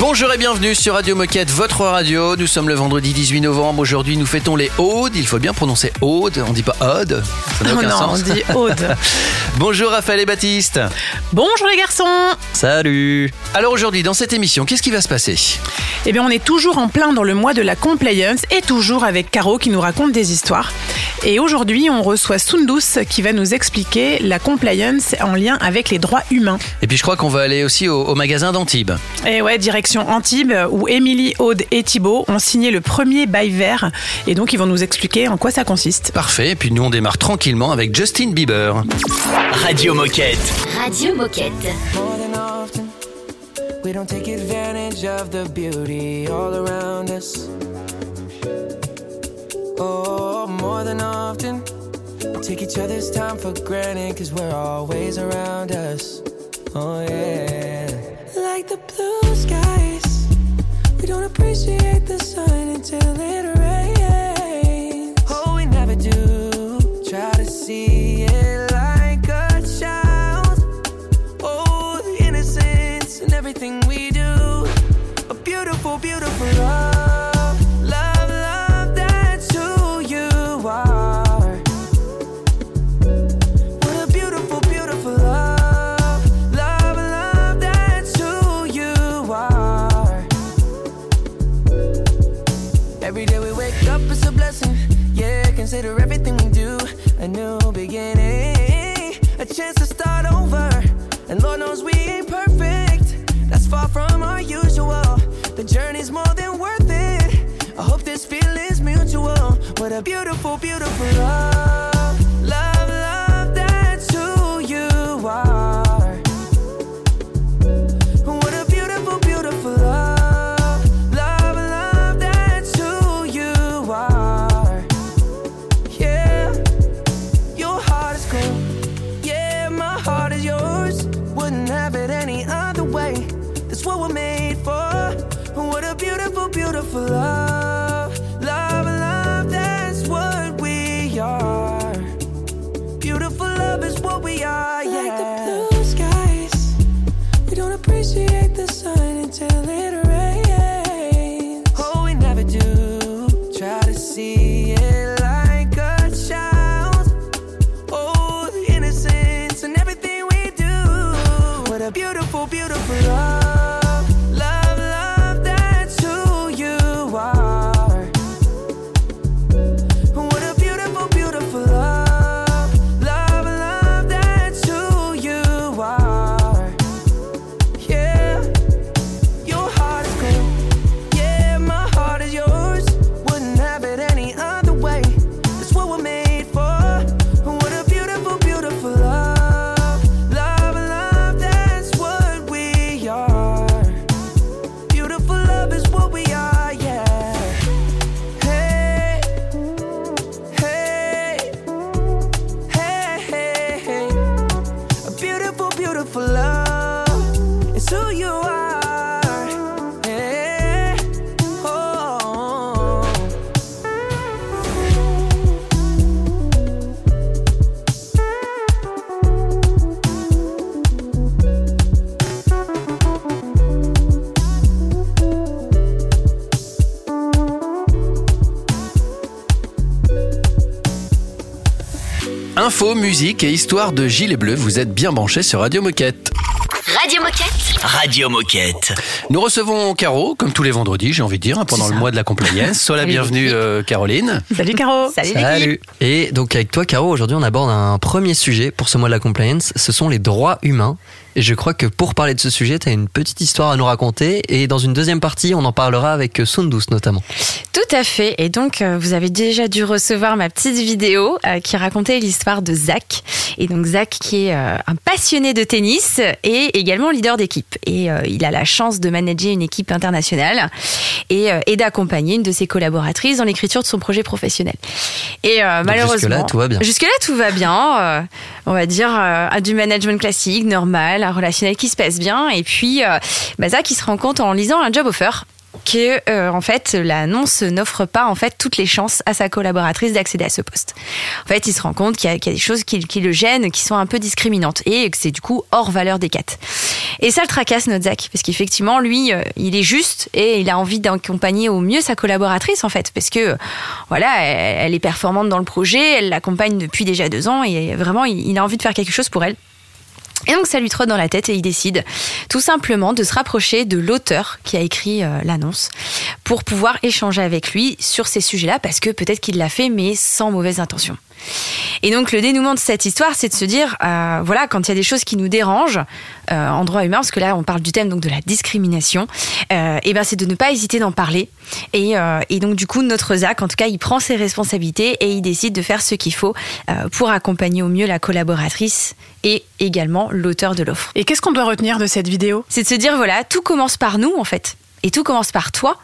Bonjour et bienvenue sur Radio Moquette, votre radio. Nous sommes le vendredi 18 novembre. Aujourd'hui, nous fêtons les Audes. Il faut bien prononcer Aude. On dit pas Aude. Ça n'a Oh aucun non, sens. on dit Aude. Bonjour Raphaël et Baptiste. Bonjour les garçons Salut. Alors aujourd'hui, dans cette émission, qu'est-ce qui va se passer? Eh bien on est toujours en plein dans le mois de la compliance et toujours avec Caro qui nous raconte des histoires. Et aujourd'hui on reçoit Sundus qui va nous expliquer la compliance en lien avec les droits humains. Et puis je crois qu'on va aller aussi au, au magasin d'Antibes. Et ouais, direction Antibes où Émilie, Aude et Thibaut ont signé le premier bail vert et donc ils vont nous expliquer en quoi ça consiste. Parfait. Et puis nous, on démarre tranquillement avec Justin Bieber. Radio Moquette. Radio Moquette. more than often. We don't take advantage of the beauty all around us. Oh, more than often. We take each other's time for granted because we're always around us. Oh, yeah. Like the blue skies. We don't appreciate the sun until it rains. Oh, we never do. Try to see Every day we wake up, it's a blessing. Yeah, consider everything we do a new beginning. A chance to start over. And Lord knows we ain't perfect. That's far from our usual. The journey's more than worth it. I hope this feeling's mutual. What a beautiful, beautiful love. Info, musique et histoire de Gilles et Bleu. Vous êtes bien branchés sur Radio Moquette. Radio Moquette. Radio Moquette. Nous recevons Caro, comme tous les vendredis, j'ai envie de dire, hein, pendant le mois de la compliance. Sois la Salut, bienvenue, euh, Caroline. Salut Caro Salut, l'équipe. Et donc avec toi Caro, aujourd'hui on aborde un premier sujet pour ce mois de la compliance, ce sont les droits humains. Et je crois que pour parler de ce sujet, tu as une petite histoire à nous raconter et dans une deuxième partie, on en parlera avec Sundus notamment. Tout à fait. Et donc, euh, vous avez déjà dû recevoir ma petite vidéo euh, qui racontait l'histoire de Zach. Et donc, Zach qui est euh, un passionné de tennis et également leader d'équipe. équipe et euh, il a la chance de manager une équipe internationale et, euh, et d'accompagner une de ses collaboratrices dans l'écriture de son projet professionnel. Et euh, malheureusement, jusque-là, tout va bien. Jusque-là, tout va bien. euh, on va dire à du management classique, normal, un relationnel qui se passe bien. Et puis, bah, il se rend compte en lisant un job offer que euh, en fait l'annonce n'offre pas en fait toutes les chances à sa collaboratrice d'accéder à ce poste. En fait, il se rend compte qu'il y, a- des choses qui, le gênent, qui sont un peu discriminantes et que c'est du coup hors valeur des quatre. Et ça le tracasse Zach parce qu'effectivement lui, euh, il est juste et il a envie d'accompagner au mieux sa collaboratrice en fait parce que voilà, elle, est performante dans le projet, elle l'accompagne depuis déjà deux ans et vraiment il a envie de faire quelque chose pour elle. Et donc ça lui trotte dans la tête et il décide tout simplement de se rapprocher de l'auteur qui a écrit euh, l'annonce pour pouvoir échanger avec lui sur ces sujets-là parce que peut-être qu'il l'a fait mais sans mauvaise intention. Et donc le dénouement de cette histoire, c'est de se dire, euh, voilà, quand il y a des choses qui nous dérangent euh, en droit humain, parce que là on parle du thème donc de la discrimination, euh, et ben c'est de ne pas hésiter d'en parler. Et, euh, et donc du coup notre Zach, en tout cas, il prend ses responsabilités et il décide de faire ce qu'il faut pour accompagner au mieux la collaboratrice et également l'auteur de l'offre. Et qu'est-ce qu'on doit retenir de cette vidéo? C'est de se dire voilà, tout commence par nous en fait. Et tout commence par toi.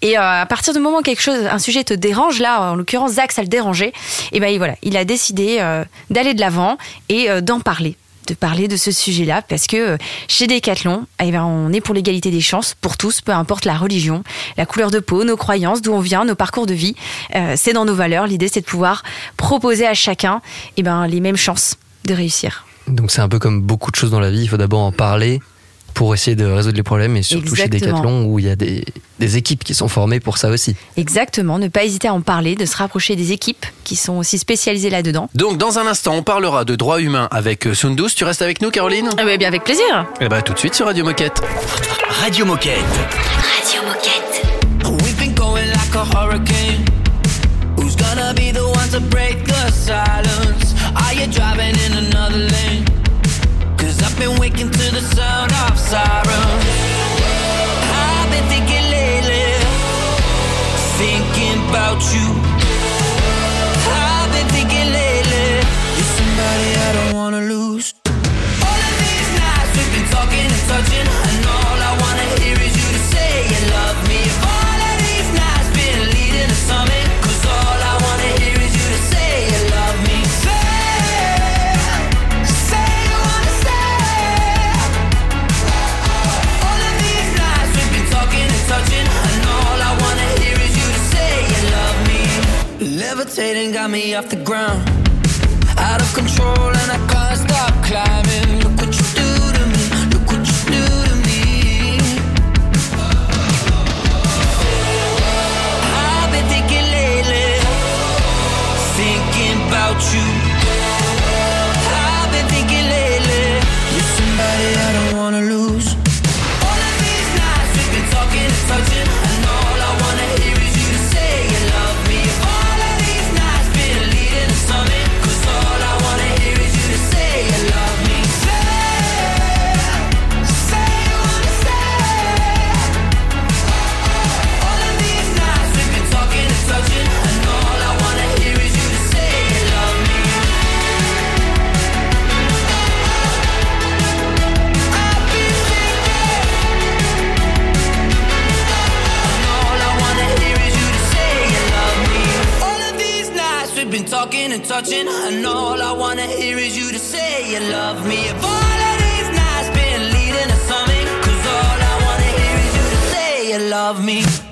Et euh, à partir du moment où quelque chose, un sujet te dérange, là, en l'occurrence, Zach, ça le dérangeait, et ben voilà, il a décidé euh, d'aller de l'avant et euh, d'en parler de parler de ce sujet-là parce que chez Decathlon, eh ben, on est pour l'égalité des chances pour tous, peu importe la religion, la couleur de peau, nos croyances, d'où on vient, nos parcours de vie. C'est dans nos valeurs. L'idée, c'est de pouvoir proposer à chacun eh ben, les mêmes chances de réussir. Donc c'est un peu comme beaucoup de choses dans la vie, il faut d'abord en parler pour essayer de résoudre les problèmes et surtout chez. Decathlon où il y a des, des équipes qui sont formées pour ça aussi. Exactement, ne pas hésiter à en parler, de se rapprocher des équipes qui sont aussi spécialisées là-dedans. Donc dans un instant, on parlera de droits humains avec euh, Sundus. Tu restes avec nous, Caroline? Ah bah, bien avec plaisir. Eh ben tout de suite sur Radio Moquette. Radio Moquette. Radio Moquette. We've been going like a hurricane. Who's gonna be the one to break the silence? Are you driving in another lane? Been waking to the sound of sirens. I've been thinking lately, thinking about you. I've been thinking lately, you're somebody I don't wanna lose. All of these nights we've been talking and touching, Got me off the ground. Out of control and I can't stop climbing. Look what you talking and touching, and all I wanna hear is you to say you love me. If all of these nights been leading to something, 'cause all I wanna hear is you to say you love me.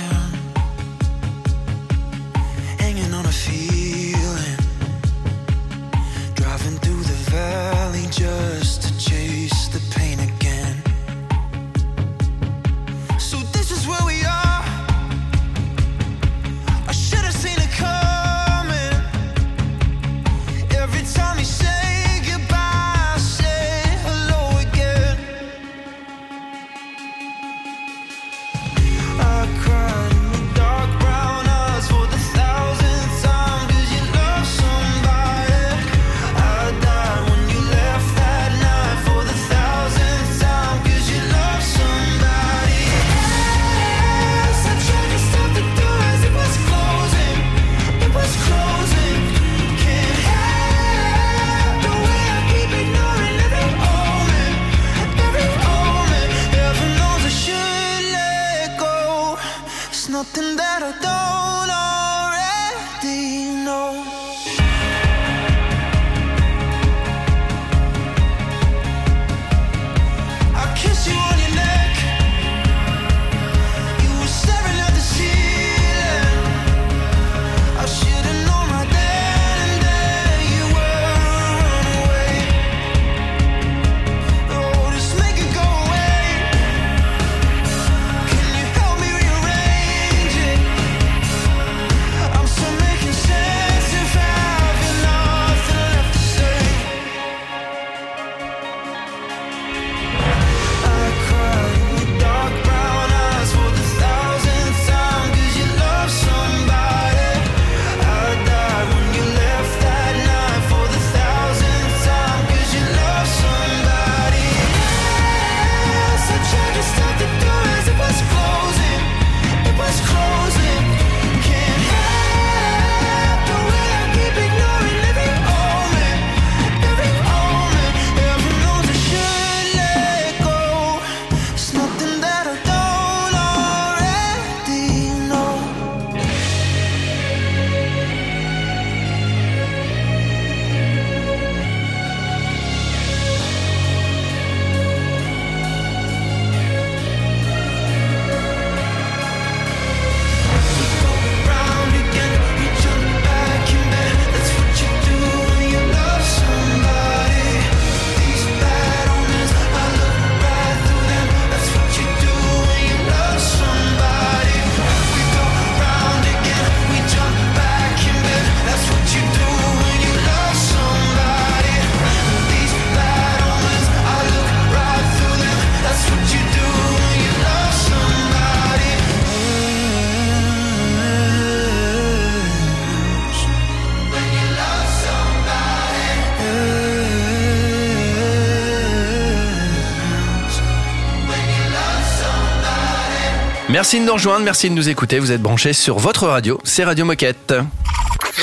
Merci de nous rejoindre, merci de nous écouter. Vous êtes branchés sur votre radio, c'est Radio Moquette.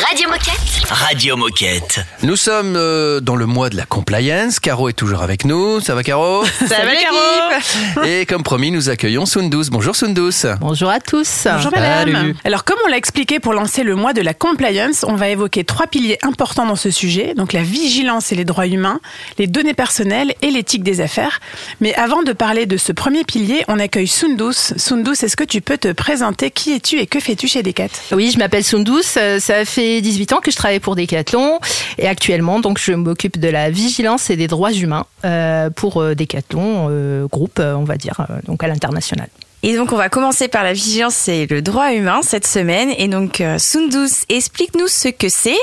Radio Moquette. Radio Moquette. Nous sommes euh, dans le mois de la compliance. Caro est toujours avec nous. Ça va, Caro? Ça va, Caro Et comme promis, nous accueillons Sundus. Bonjour, Sundus. Bonjour à tous. Bonjour madame. Salut. Alors comme on l'a expliqué pour lancer le mois de la compliance, on va évoquer trois piliers importants dans ce sujet, donc la vigilance et les droits humains, les données personnelles et l'éthique des affaires. Mais avant de parler de ce premier pilier, on accueille Sundus. Sundus, est-ce que tu peux te présenter? Qui es-tu et que fais-tu chez Decat? Oui, je m'appelle Sundus. euh, Ça fait 18 ans que je travaille pour Decathlon et actuellement, donc, je m'occupe de la vigilance et des droits humains euh, pour euh, Decathlon, euh, groupe, on va dire, donc à l'international. Et donc, on va commencer par la vigilance et le droit humain cette semaine. Et donc, Sundus, explique-nous ce que c'est,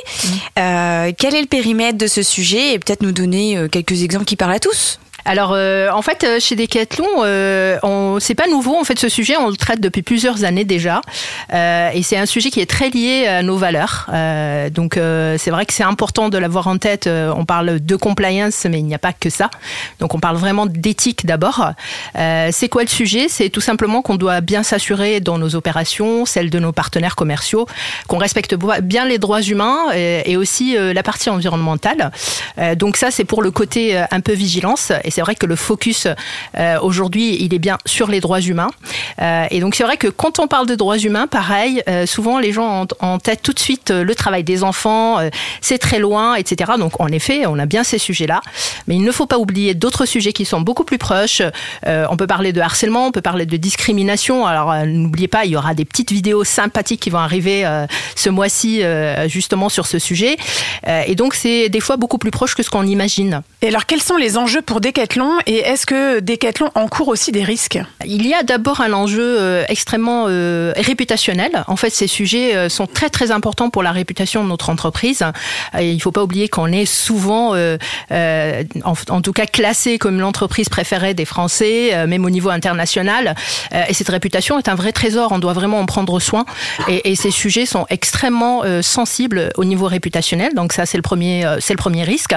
euh, quel est le périmètre de ce sujet? Et peut-être nous donner quelques exemples qui parlent à tous. Alors, euh, en fait, euh, chez Decathlon, euh, on, c'est pas nouveau. En fait, ce sujet, on le traite depuis plusieurs années déjà, Euh, et c'est un sujet qui est très lié à nos valeurs. Euh, donc, euh, c'est vrai que c'est important de l'avoir en tête. On parle de compliance, mais il n'y a pas que ça. Donc, on parle vraiment d'éthique d'abord. C'est quoi le sujet? C'est tout simplement qu'on doit bien s'assurer dans nos opérations, celles de nos partenaires commerciaux, qu'on respecte bien les droits humains et, aussi la partie environnementale. Donc ça, c'est pour le côté un peu vigilance. C'est vrai que le focus euh, aujourd'hui, il est bien sur les droits humains. Euh, et donc c'est vrai que quand on parle de droits humains, pareil, euh, souvent les gens ont en tête tout de suite le travail des enfants, c'est très loin, etc. Donc en effet, on a bien ces sujets-là. Mais il ne faut pas oublier d'autres sujets qui sont beaucoup plus proches. On peut parler de harcèlement, on peut parler de discrimination. Alors n'oubliez pas, il y aura des petites vidéos sympathiques qui vont arriver ce mois-ci justement sur ce sujet. Et donc c'est des fois beaucoup plus proche que ce qu'on imagine. Et alors quels sont les enjeux pour Et est-ce que Decathlon encourt aussi des risques? Il y a d'abord un enjeu euh, extrêmement euh, réputationnel. En fait, ces sujets euh, sont très très importants pour la réputation de notre entreprise. Il ne faut pas oublier qu'on est souvent, en, tout cas, classé comme l'entreprise préférée des Français, même au niveau international. Et cette réputation est un vrai trésor. On doit vraiment en prendre soin. Et, et ces sujets sont extrêmement sensibles au niveau réputationnel. Donc ça, c'est le premier, c'est le premier risque.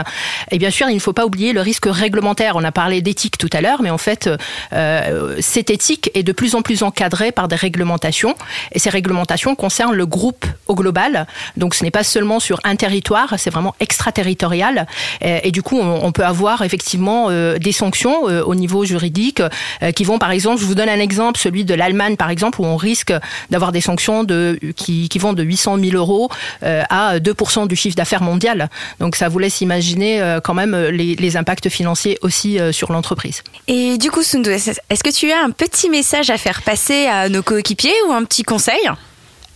Et bien sûr, il ne faut pas oublier le risque réglementaire. On a parlé d'éthique tout à l'heure, mais en fait, euh, cette éthique est de plus en plus encadrée par des réglementations. Et ces réglementations concernent le groupe au global. Donc ce n'est pas seulement sur un territoire, c'est vraiment extraterritorial. Et, et du coup, on, peut avoir effectivement euh, des sanctions euh, au niveau juridique euh, qui vont, par exemple, je vous donne un exemple, celui de l'Allemagne, par exemple, où on risque d'avoir des sanctions qui, vont de 800 000 euros euh, à 2% du chiffre d'affaires mondial. Donc ça vous laisse imaginer euh, quand même les impacts financiers aussi euh, sur l'entreprise. Et du coup, Sundu, est-ce est-ce que tu as un petit message à faire passer à nos coéquipiers ou un petit conseil?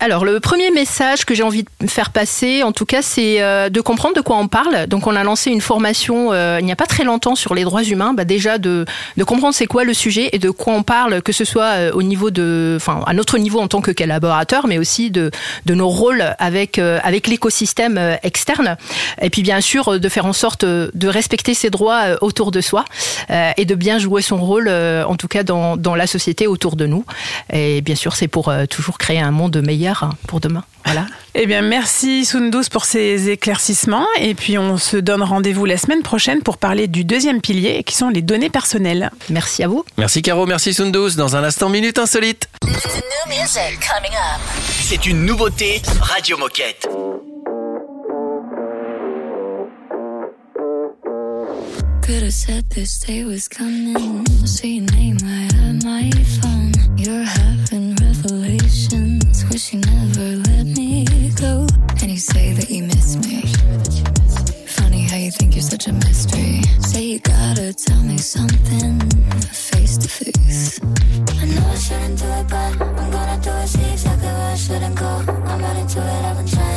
Alors, le premier message que j'ai envie de faire passer, en tout cas, c'est euh, de comprendre de quoi on parle. Donc, on a lancé une formation euh, il n'y a pas très longtemps sur les droits humains. Bah, déjà, de, comprendre c'est quoi le sujet et de quoi on parle, que ce soit euh, au niveau de, enfin, à notre niveau en tant que collaborateur, mais aussi de, de nos rôles avec, avec l'écosystème externe. Et puis, bien sûr, de faire en sorte de respecter ses droits autour de soi et de bien jouer son rôle, en tout cas, dans, dans la société autour de nous. Et bien sûr, c'est pour toujours créer un monde meilleur hein, pour demain. Voilà. Eh bien, merci Sundus pour ces éclaircissements. Et puis, on se donne rendez-vous la semaine prochaine pour parler du deuxième pilier, qui sont les données personnelles. Merci à vous. Merci Caro, merci Sundus. Dans un instant, Minute Insolite. C'est une nouveauté Radio Moquette. Could have said this day was coming. See your name right on my phone. You're having Wish you never let me go. And you say that you miss me. Funny how you think you're such a mystery. Say you gotta tell me something face to face. I know I shouldn't do it, but I'm gonna do it. See exactly where I shouldn't go. I'm not into it. I've been trying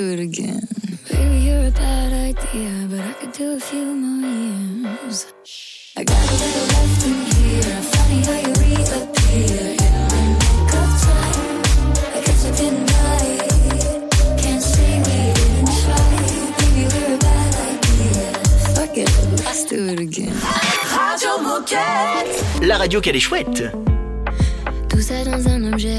do it again. Baby, you're a bad idea, but I could do a few more years. I got a little left in here. Funny how you reappear in the nick of time. I guess I didn't die. Can't say we didn't try. Maybe we're a bad idea. Fuck it, let's do it again. Radio Moquette. La radio qu'elle est chouette. Tout ça dans un objet,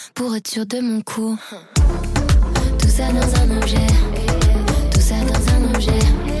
pour être sûr de mon coup. Tout ça dans un objet, tout ça dans un objet.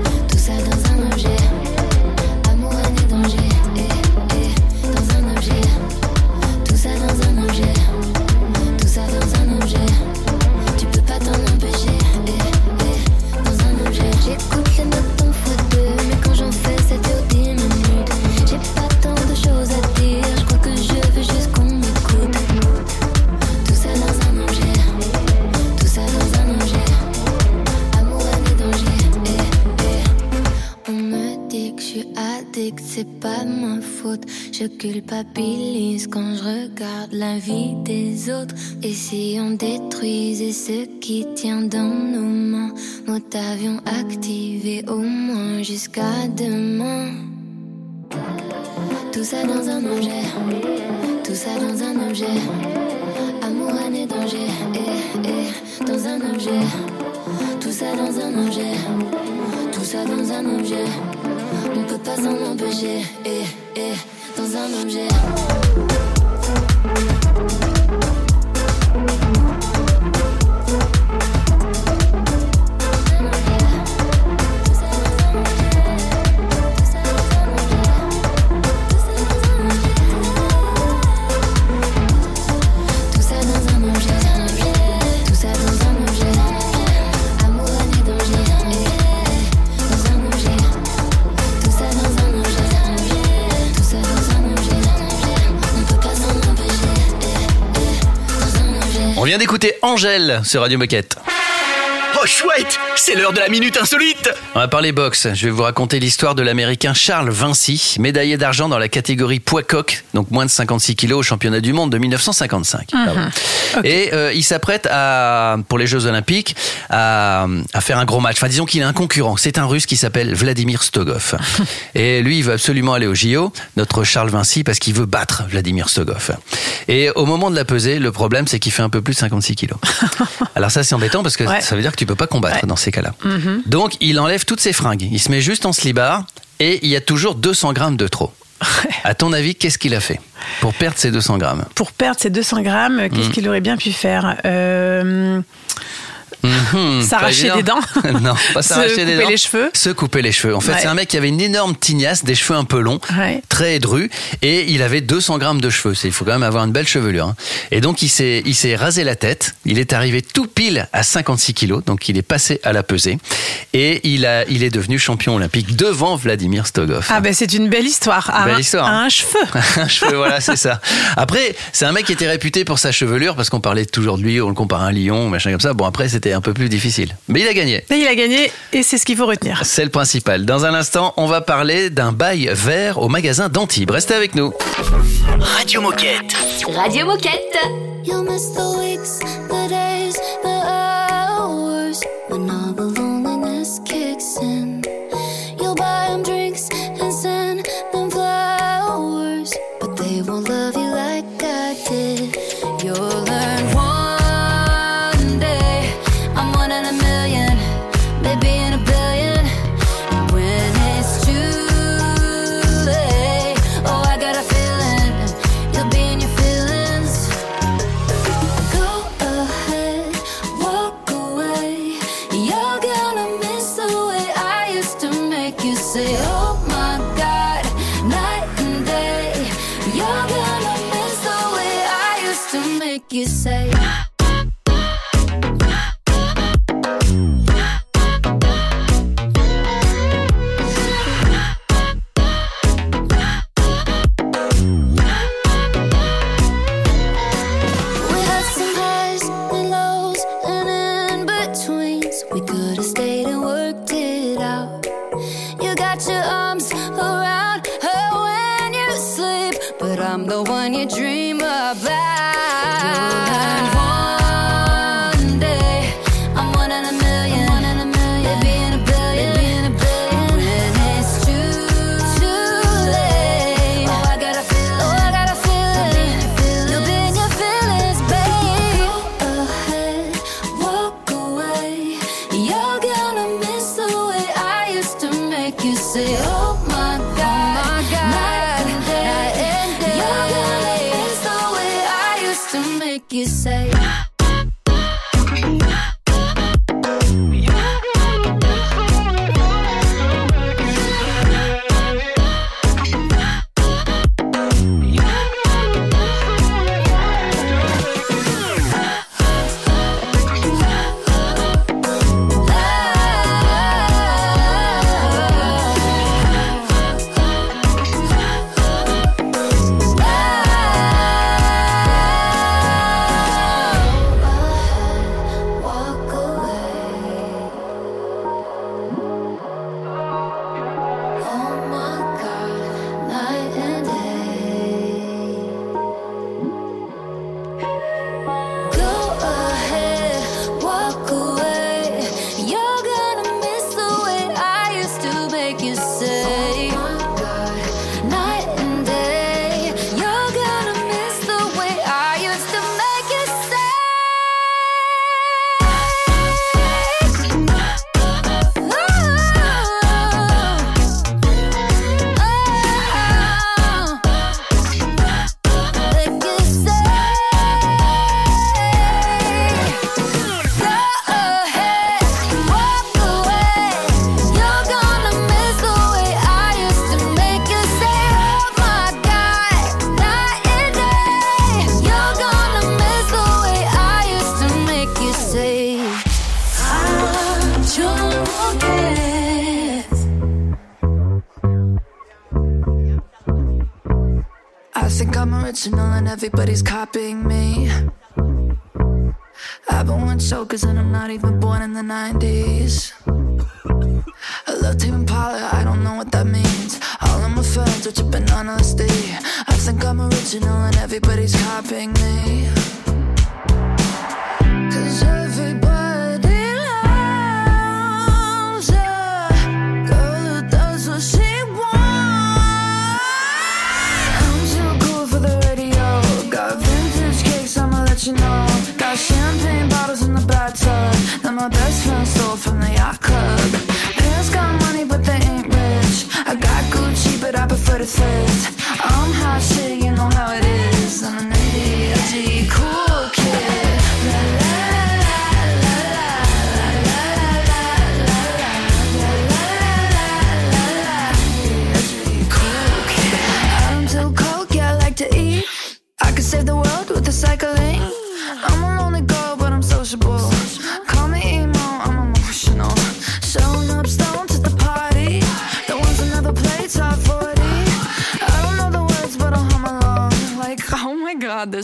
c'est pas ma faute. Je culpabilise quand je regarde la vie des autres. Et si on détruisait ce qui tient dans nos mains, mode avion activé au moins jusqu'à demain. Tout ça dans un objet, tout ça dans un objet. Amour, et danger, eh, eh, dans un objet. Tout ça dans un objet, tout ça dans un objet. On peut pas s'en empêcher, eh, eh, dans un objet. D'écouter Angèle sur Radio Moquette. Oh chouette, c'est l'heure de la minute insolite. On va parler boxe. Je vais vous raconter l'histoire de l'américain Charles Vinci, médaillé d'argent dans la catégorie poids coq, donc moins de 56 kilos au championnat du monde de 1955. Pardon. Et euh, il s'apprête à, pour les Jeux Olympiques, à, à faire un gros match. Enfin, disons qu'il a un concurrent. C'est un Russe qui s'appelle Vladimir Stogov. Et lui, il veut absolument aller au JO, notre Charles Vinci, parce qu'il veut battre Vladimir Stogov. Et au moment de la pesée, le problème, c'est qu'il fait un peu plus de 56 kilos. Alors ça, c'est embêtant parce que Ouais. ça veut dire que tu peux pas combattre Ouais. dans ces cas-là. Mhm. Donc, il enlève toutes ses fringues. Il se met juste en slibard et il y a toujours 200 grammes de trop. À ton avis, qu'est-ce qu'il a fait pour perdre ces 200 grammes? Pour perdre ces 200 grammes, qu'est-ce Mm. qu'il aurait bien pu faire? Euh, Mhm, S'arracher évident. dents Non, pas Se s'arracher des couper dents. les cheveux Se couper les cheveux. En fait, Ouais. c'est un mec qui avait une énorme tignasse, des cheveux un peu longs, Ouais. très drus, et il avait 200 grammes de cheveux. Il faut quand même avoir une belle chevelure. hein. Et donc, il s'est, il s'est rasé la tête. Il est arrivé tout pile à 56 kilos, donc il est passé à la pesée, et il a, il est devenu champion olympique devant Vladimir Stogov. Ah ben c'est une belle histoire. À Belle un, histoire, à hein. un cheveu. un cheveu, voilà, c'est ça. Après, c'est un mec qui était réputé pour sa chevelure parce qu'on parlait toujours de lui, on le compare à un lion, machin comme ça. Bon, après, c'était un peu plus difficile. Mais il a gagné. Et il a gagné et c'est ce qu'il faut retenir. C'est le principal. Dans un instant, on va parler d'un bail vert au magasin d'Antibes. Restez avec nous. Radio Moquette. Radio Moquette. You'll miss the weeks, the days, the hours when all the loneliness kicks in. You'll buy them drinks and send them flowers, but they won't love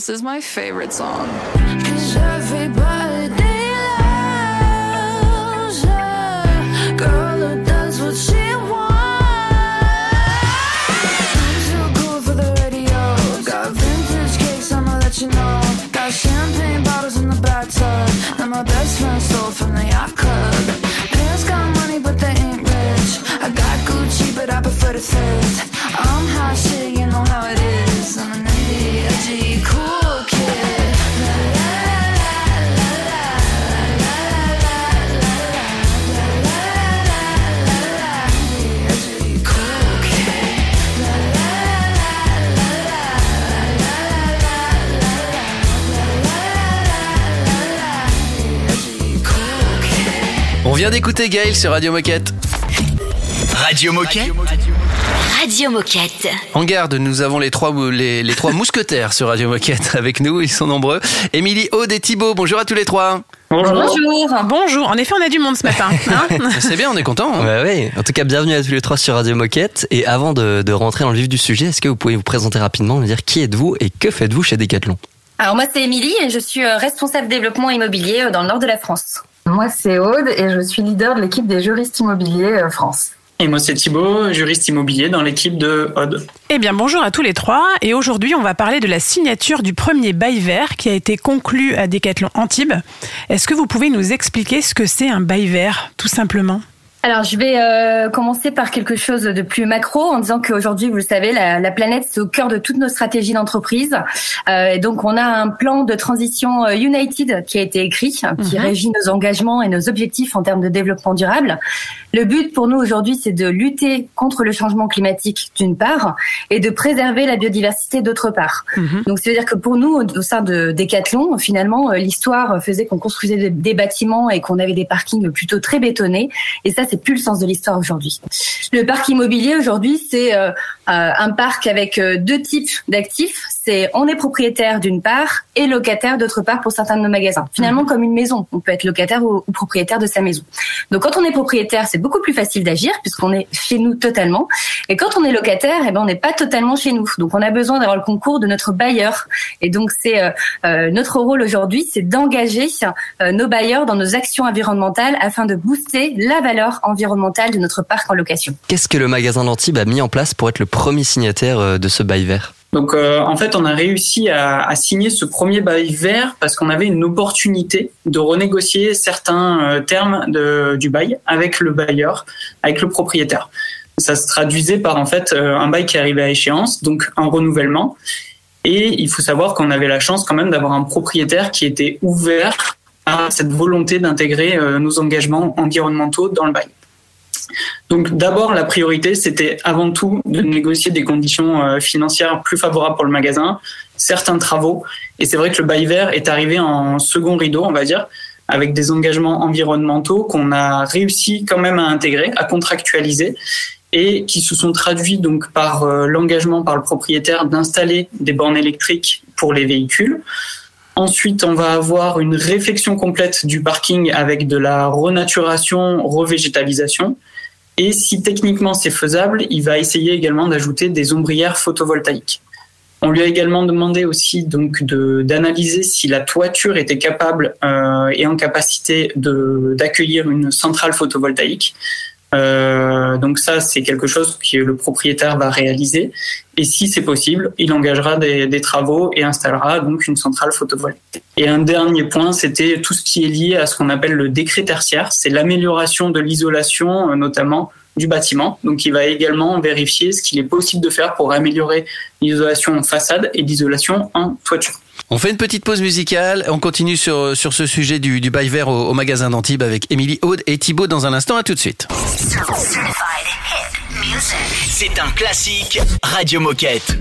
this is my favorite song. Vient d'écouter Gaël sur Radio Moquette. Radio Moquette Radio Moquette. En garde, nous avons les trois, les, les trois mousquetaires sur Radio Moquette avec nous, ils sont nombreux. Émilie, Aude et Thibaut, bonjour à tous les trois. Bonjour. Bonjour. En effet, on a du monde ce matin. hein. C'est bien, on est content. hein. Ouais, ouais. En tout cas, bienvenue à tous les trois sur Radio Moquette. Et avant de, de rentrer dans le vif du sujet, est-ce que vous pouvez vous présenter rapidement, me dire qui êtes-vous et que faites-vous chez Decathlon? Alors moi c'est Émilie et je suis euh, responsable développement immobilier euh, dans le nord de la France. Moi, c'est Aude et je suis leader de l'équipe des juristes immobiliers euh, France. Et moi, c'est Thibaut, juriste immobilier dans l'équipe de Odd. Eh bien, bonjour à tous les trois. Et aujourd'hui, on va parler de la signature du premier bail vert qui a été conclu à Decathlon Antibes. Est-ce que vous pouvez nous expliquer ce que c'est un bail vert, tout simplement? Alors, je vais euh, commencer par quelque chose de plus macro en disant qu'aujourd'hui, vous le savez, la, la planète, c'est au cœur de toutes nos stratégies d'entreprise. Euh, et donc, on a un plan de transition euh, United qui a été écrit, qui Mhm. régit nos engagements et nos objectifs en termes de développement durable. Le but pour nous aujourd'hui, c'est de lutter contre le changement climatique d'une part et de préserver la biodiversité d'autre part. Donc, c'est-à-dire que pour nous, au sein de Decathlon, finalement, euh, l'histoire faisait qu'on construisait des bâtiments et qu'on avait des parkings plutôt très bétonnés. Et ça, c'est plus le sens de l'histoire aujourd'hui. Le parc immobilier aujourd'hui, c'est euh, euh, un parc avec euh, deux types d'actifs. C'est on est propriétaire d'une part et locataire d'autre part pour certains de nos magasins. Finalement, comme une maison, on peut être locataire ou, ou propriétaire de sa maison. Donc, quand on est propriétaire, c'est beaucoup plus facile d'agir puisqu'on est chez nous totalement. Et quand on est locataire, eh ben, on n'est pas totalement chez nous. Donc, on a besoin d'avoir le concours de notre bailleur. Et donc, c'est euh, euh, notre rôle aujourd'hui, c'est d'engager euh, nos bailleurs dans nos actions environnementales afin de booster la valeur environnementale de notre parc en location. Qu'est-ce que le magasin d'Antibes a mis en place pour être le premier signataire euh, de ce bail vert? Donc euh, en fait, on a réussi à, à signer ce premier bail vert parce qu'on avait une opportunité de renégocier certains euh, termes de, du bail avec le bailleur, avec le propriétaire. Ça se traduisait par en fait euh, un bail qui arrivait à échéance, donc un renouvellement. Et il faut savoir qu'on avait la chance quand même d'avoir un propriétaire qui était ouvert à cette volonté d'intégrer euh, nos engagements environnementaux dans le bail. Donc d'abord, la priorité, c'était avant tout de négocier des conditions euh, financières plus favorables pour le magasin, certains travaux. Et c'est vrai que le bail vert est arrivé en second rideau, on va dire, avec des engagements environnementaux qu'on a réussi quand même à intégrer, à contractualiser et qui se sont traduits donc par euh, l'engagement par le propriétaire d'installer des bornes électriques pour les véhicules. Ensuite, on va avoir une réfection complète du parking avec de la renaturation, revégétalisation. Et si techniquement c'est faisable, il va essayer également d'ajouter des ombrières photovoltaïques. On lui a également demandé aussi d'analyser si la toiture était capable euh, et en capacité d'accueillir une centrale photovoltaïque. Euh, donc ça, c'est quelque chose que le propriétaire va réaliser. Et si c'est possible, il engagera des, des travaux et installera donc une centrale photovoltaïque. Et un dernier point, c'était tout ce qui est lié à ce qu'on appelle le décret tertiaire. C'est l'amélioration de l'isolation, euh, notamment du bâtiment. Donc, il va également vérifier ce qu'il est possible de faire pour améliorer l'isolation en façade et l'isolation en toiture. On fait une petite pause musicale. On continue sur, sur ce sujet du, du bail vert au, au magasin d'Antibes avec Émilie Aude et Thibaut dans un instant. À tout de suite. C'est un classique Radio Moquette.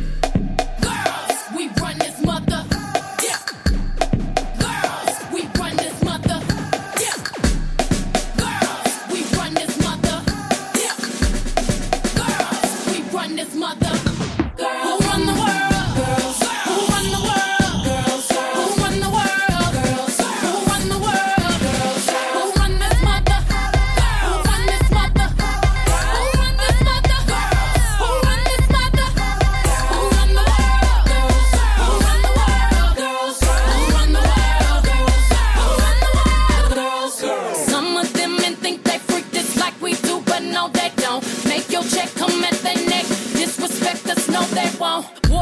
Whoa.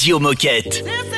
Radio Moquette.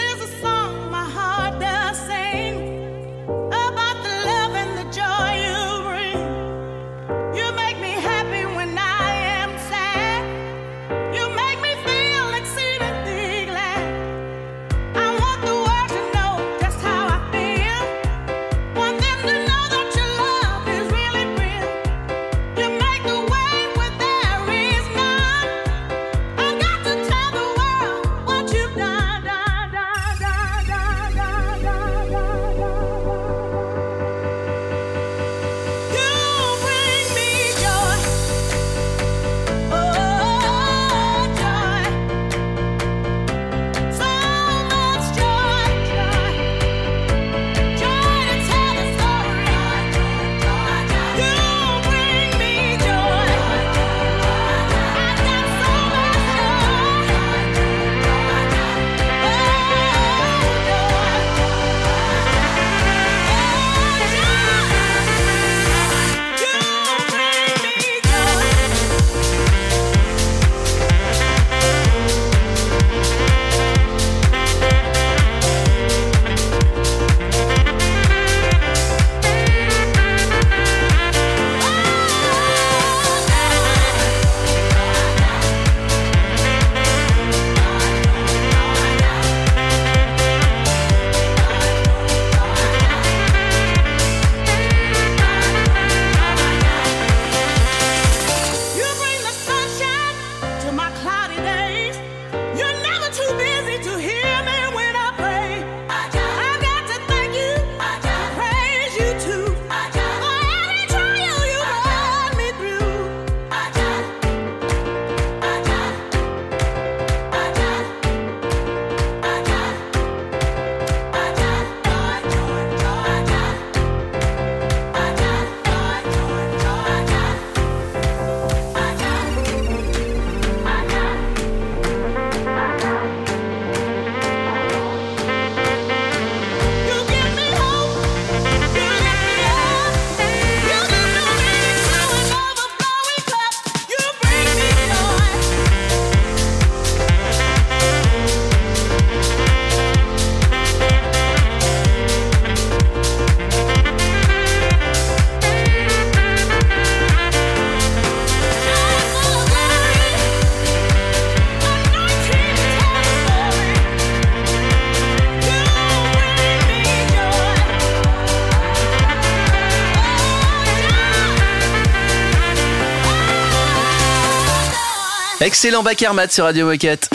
Excellent Bakermat sur Radio Moquette.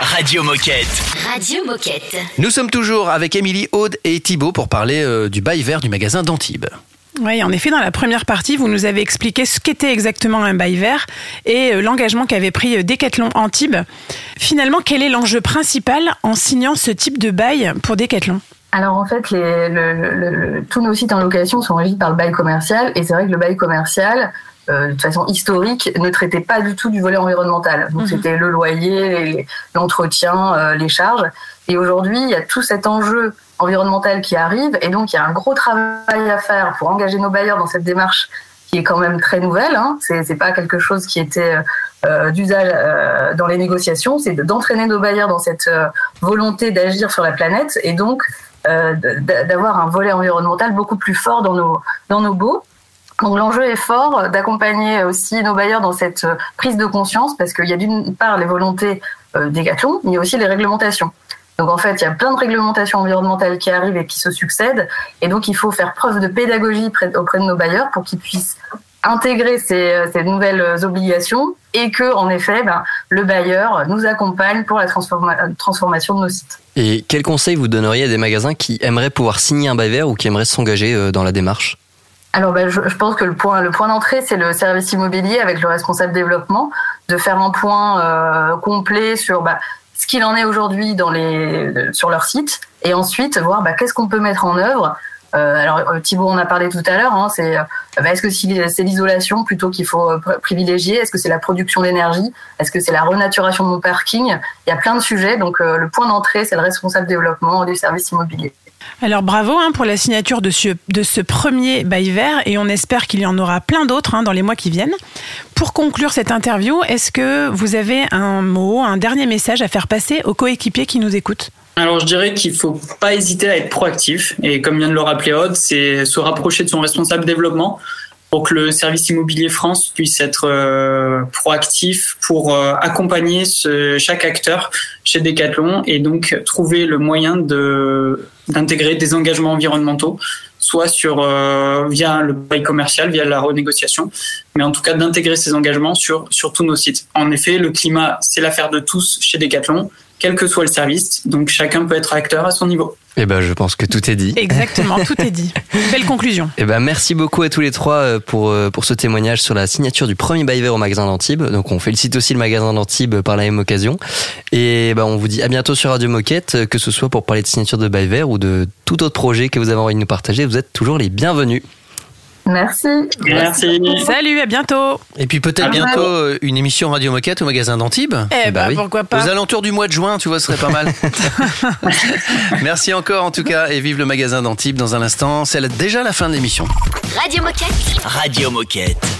Radio Moquette. Radio Moquette. Nous sommes toujours avec Émilie, Aude et Thibaut pour parler euh, du bail vert du magasin d'Antibes. Oui, en effet, dans la première partie, vous nous avez expliqué ce qu'était exactement un bail vert et euh, l'engagement qu'avait pris euh, Decathlon Antibes. Finalement, quel est l'enjeu principal en signant ce type de bail pour Decathlon? Alors en fait, les, le, le, le, tous nos sites en location sont régis par le bail commercial et c'est vrai que le bail commercial, euh, de façon historique, ne traitait pas du tout du volet environnemental. Donc Mhm. c'était le loyer, les- l'entretien, euh, les charges. Et aujourd'hui, il y a tout cet enjeu environnemental qui arrive et donc il y a un gros travail à faire pour engager nos bailleurs dans cette démarche qui est quand même très nouvelle. Hein. C'est pas quelque chose qui était euh, d'usage euh, dans les négociations, c'est de- d'entraîner nos bailleurs dans cette euh, volonté d'agir sur la planète et donc d'avoir un volet environnemental beaucoup plus fort dans nos dans nos baux. Donc l'enjeu est fort d'accompagner aussi nos bailleurs dans cette euh, prise de conscience parce qu'il y a d'une part les volontés euh, Décathlon, mais il y a aussi les réglementations. Donc en fait, il y a plein de réglementations environnementales qui arrivent et qui se succèdent, et donc il faut faire preuve de pédagogie près- auprès de nos bailleurs pour qu'ils puissent intégrer ces, euh, nouvelles obligations et que en effet, ben, le bailleur nous accompagne pour la transforma- transformation de nos sites. Et quel conseil vous donneriez à des magasins qui aimeraient pouvoir signer un bail vert ou qui aimeraient s'engager euh, dans la démarche? Alors, ben, je, pense que le point, d'entrée, c'est le service immobilier avec le responsable développement, de faire un point euh, complet sur bah, ce qu'il en est aujourd'hui sur leur site, et ensuite voir bah, qu'est-ce qu'on peut mettre en œuvre. Euh, alors euh, Thibault en a parlé tout à l'heure. Hein, c'est bah, est-ce que c'est l'isolation plutôt qu'il faut pr- privilégier? Est-ce que c'est la production d'énergie? Est-ce que c'est la renaturation de mon parking? Il y a plein de sujets. Donc le point d'entrée, c'est le responsable développement du service immobilier. Alors bravo hein, pour la signature de ce, premier bail vert et on espère qu'il y en aura plein d'autres hein, dans les mois qui viennent. Pour conclure cette interview, est-ce que vous avez un mot, un dernier message à faire passer aux coéquipiers qui nous écoutent? Alors je dirais qu'il faut pas hésiter à être proactif. Et comme vient de le rappeler Aude, c'est se rapprocher de son responsable développement pour que le service immobilier France puisse être euh, proactif pour euh, accompagner chaque acteur chez Decathlon et donc trouver le moyen de d'intégrer des engagements environnementaux soit sur euh, via le bail commercial, via la renégociation, mais en tout cas d'intégrer ces engagements sur sur tous nos sites. En effet, le climat, c'est l'affaire de tous chez Decathlon, quel que soit le service, donc chacun peut être acteur à son niveau. Eh ben, je pense que tout est dit. Exactement, tout est dit. Belle conclusion. Eh ben, merci beaucoup à tous les trois euh, pour, euh, pour ce témoignage sur la signature du premier bail vert au magasin d'Antibes. Donc, on félicite aussi le magasin d'Antibes par la même occasion. Et ben, on vous dit à bientôt sur Radio Moquette, euh, que ce soit pour parler de signature de bail vert ou de tout autre projet que vous avez envie de nous partager. Vous êtes toujours les bienvenus. Merci. Merci. Salut, à bientôt. Et puis peut-être bientôt euh, une émission Radio Moquette au magasin d'Antibes. Eh Bah ben oui. pourquoi pas Aux alentours du mois de juin, tu vois, ce serait pas mal. Merci encore en tout cas et vive le magasin d'Antibes dans un instant. C'est déjà la fin de l'émission. Radio Moquette. Radio Moquette.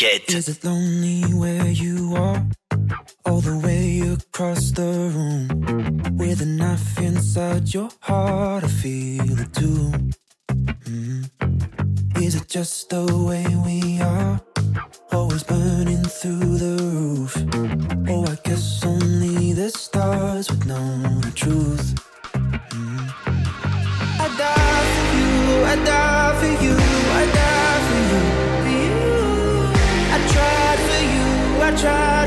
Moquette. Is it lonely where you are? All the way across the room. With a knife inside your heart, I feel it too. Mm. Is it just the way we are? Always burning through the you,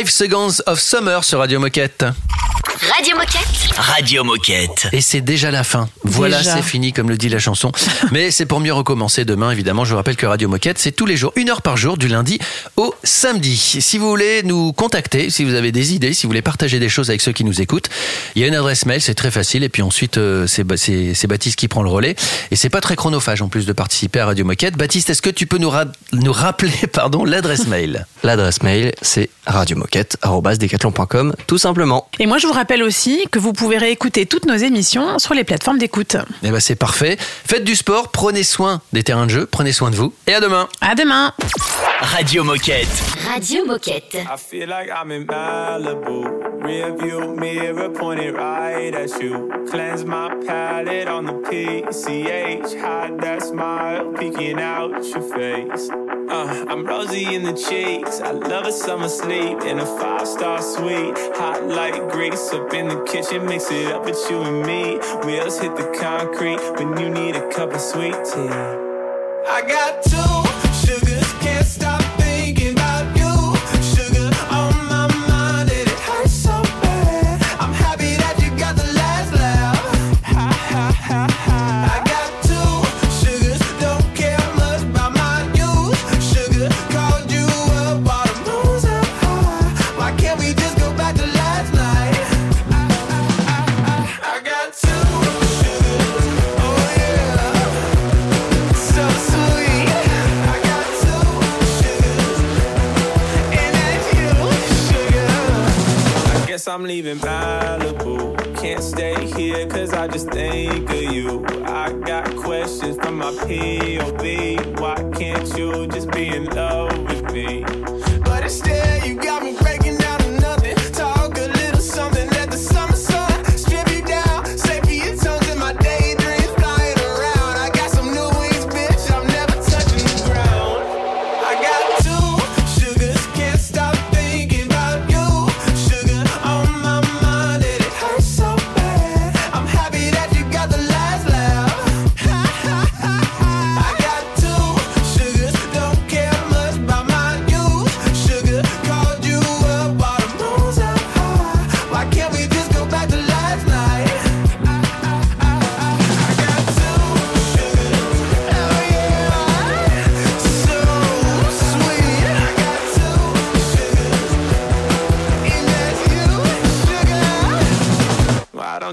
5 Seconds of Summer sur Radio Moquette. Radio Moquette Radio Moquette. Et c'est déjà la fin. Voilà, c'est fini, comme le dit la chanson. Mais c'est pour mieux recommencer demain, évidemment. Je vous rappelle que Radio Moquette, c'est tous les jours, une heure par jour, du lundi au samedi. Si vous voulez nous contacter, si vous avez des idées, si vous voulez partager des choses avec ceux qui nous écoutent, il y a une adresse mail, c'est très facile. Et puis ensuite, euh, c'est Ba- c'est c'est Baptiste qui prend le relais. Et c'est pas très chronophage, en plus, de participer à Radio Moquette. Baptiste, est-ce que tu peux nous, ra- nous rappeler pardon, l'adresse mail? L'adresse mail, c'est radiomoquette.com, tout simplement. Et moi, je vous rappelle aussi que vous pouvez réécouter toutes nos émissions sur les plateformes d'écoute. Eh ben, c'est parfait. Faites du sport, prenez soin des terrains de jeu, prenez soin de vous. Et à demain À demain Radio Moquette. Radio Moquette. I feel like I'm in Malibu. Rearview mirror pointed right at you. Cleanse my palate on the PCH. Hide that smile peeking out your face. Uh, I'm rosy in the cheeks. I love a summer sleep in a five star suite. Hot like grease up in the kitchen. Mix it up with you and me. Wheels hit the concrete when you need a cup of sweet tea. I got two I'm leaving Malibu. Can't stay here cause I just think of you. I got questions from my POV. Why can't you just be in love with me? But instead, you got me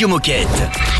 Radio Moquette.